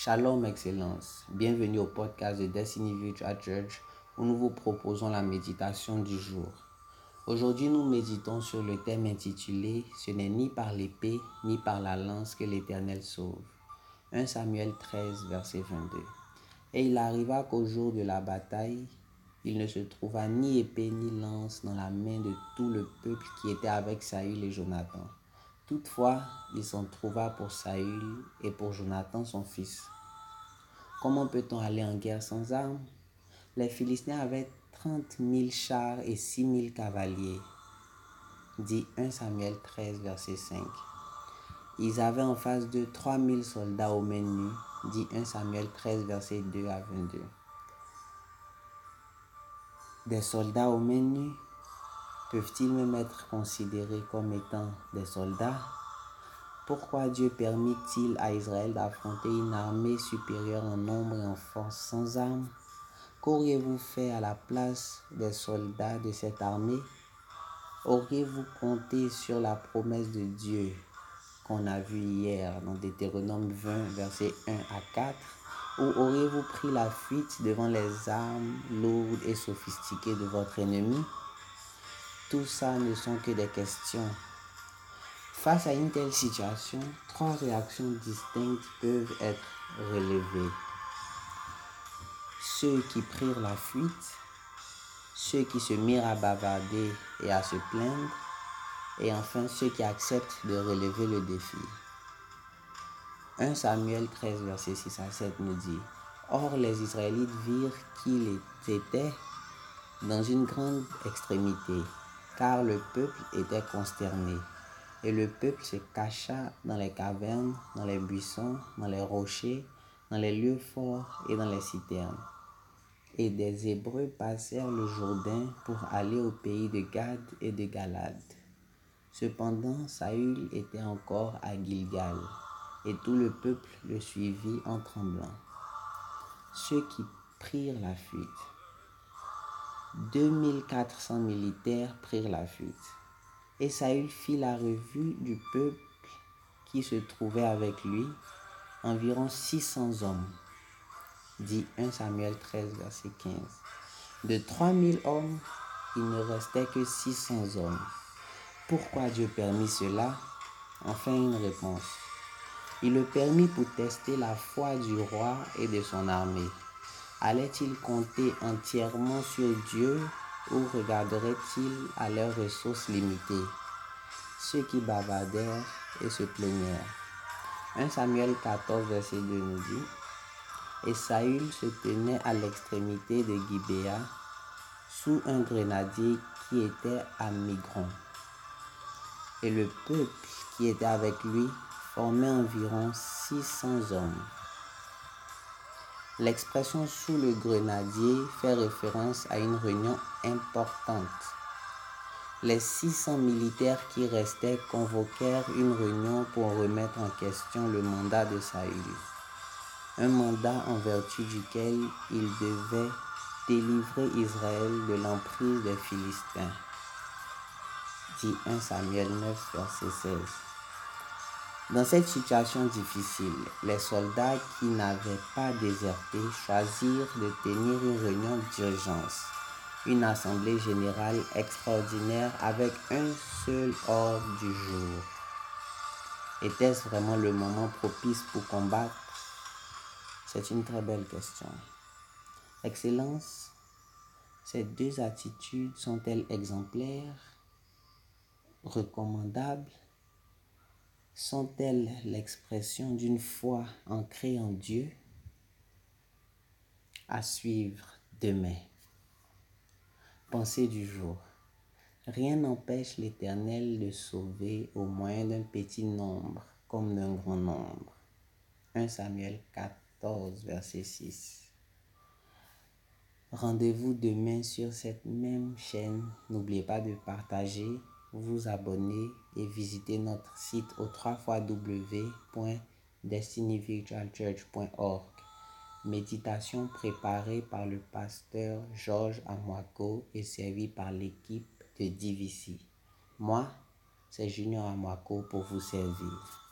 Shalom Excellence, bienvenue au podcast de Destiny Virtual Church où nous vous proposons la méditation du jour. Aujourd'hui, nous méditons sur le thème intitulé Ce n'est ni par l'épée ni par la lance que l'Éternel sauve. 1 Samuel 13, verset 22. Et il arriva qu'au jour de la bataille, il ne se trouva ni épée ni lance dans la main de tout le peuple qui était avec Saül et Jonathan. Toutefois, il s'en trouva pour Saül et pour Jonathan son fils. Comment peut-on aller en guerre sans armes? Les Philistins avaient trente mille chars et six mille cavaliers. Dit 1 Samuel 13, verset 5. Ils avaient en face d'eux trois mille soldats au menu. Dit 1 Samuel 13, verset 2 à 22. Des soldats au menu peuvent-ils même être considérés comme étant des soldats? Pourquoi Dieu permit-il à Israël d'affronter une armée supérieure en nombre et en force sans armes? Qu'auriez-vous fait à la place des soldats de cette armée? Auriez-vous compté sur la promesse de Dieu qu'on a vue hier dans Deutéronome 20, versets 1 à 4 Ou auriez-vous pris la fuite devant les armes lourdes et sophistiquées de votre ennemi? Tout ça ne sont que des questions. Face à une telle situation, trois réactions distinctes peuvent être relevées. Ceux qui prirent la fuite, ceux qui se mirent à bavarder et à se plaindre, et enfin ceux qui acceptent de relever le défi. 1 Samuel 13, verset 6 à 7 nous dit, Or les Israélites virent qu'ils étaient dans une grande extrémité car le peuple était consterné. Et le peuple se cacha dans les cavernes, dans les buissons, dans les rochers, dans les lieux forts et dans les citernes. Et des Hébreux passèrent le Jourdain pour aller au pays de Gad et de Galad. Cependant, Saül était encore à Gilgal, et tout le peuple le suivit en tremblant. Ceux qui prirent la fuite 2400 militaires prirent la fuite. Et Saül fit la revue du peuple qui se trouvait avec lui, environ 600 hommes. Dit 1 Samuel 13, verset 15. De 3000 hommes, il ne restait que 600 hommes. Pourquoi Dieu permit cela? Enfin une réponse. Il le permit pour tester la foi du roi et de son armée. Allait-il compter entièrement sur Dieu ou regarderait-il à leurs ressources limitées? Ceux qui bavardèrent et se plaignèrent. 1 Samuel 14, verset 2 nous dit Et Saül se tenait à l'extrémité de Gibéa sous un grenadier qui était à Migron. Et le peuple qui était avec lui formait environ 600 hommes. L'expression sous le grenadier fait référence à une réunion importante. Les 600 militaires qui restaient convoquèrent une réunion pour remettre en question le mandat de Saül. Un mandat en vertu duquel il devait délivrer Israël de l'emprise des Philistins. Dit 1 Samuel 9, verset 16. Dans cette situation difficile, les soldats qui n'avaient pas déserté choisirent de tenir une réunion d'urgence, une assemblée générale extraordinaire avec un seul ordre du jour. Était-ce vraiment le moment propice pour combattre? C'est une très belle question. Excellence, ces deux attitudes sont-elles exemplaires, recommandables? Sont-elles l'expression d'une foi ancrée en Dieu? À suivre demain. Pensée du jour. Rien n'empêche l'Éternel de sauver au moyen d'un petit nombre comme d'un grand nombre. 1 Samuel 14, verset 6. Rendez-vous demain sur cette même chaîne. N'oubliez pas de partager, vous abonner et visiter notre site au www.destinyvirtualchurch.org. Méditation préparée par le pasteur Georges Amwako et servie par l'équipe de DVC. Moi, c'est Junior Amwako pour vous servir.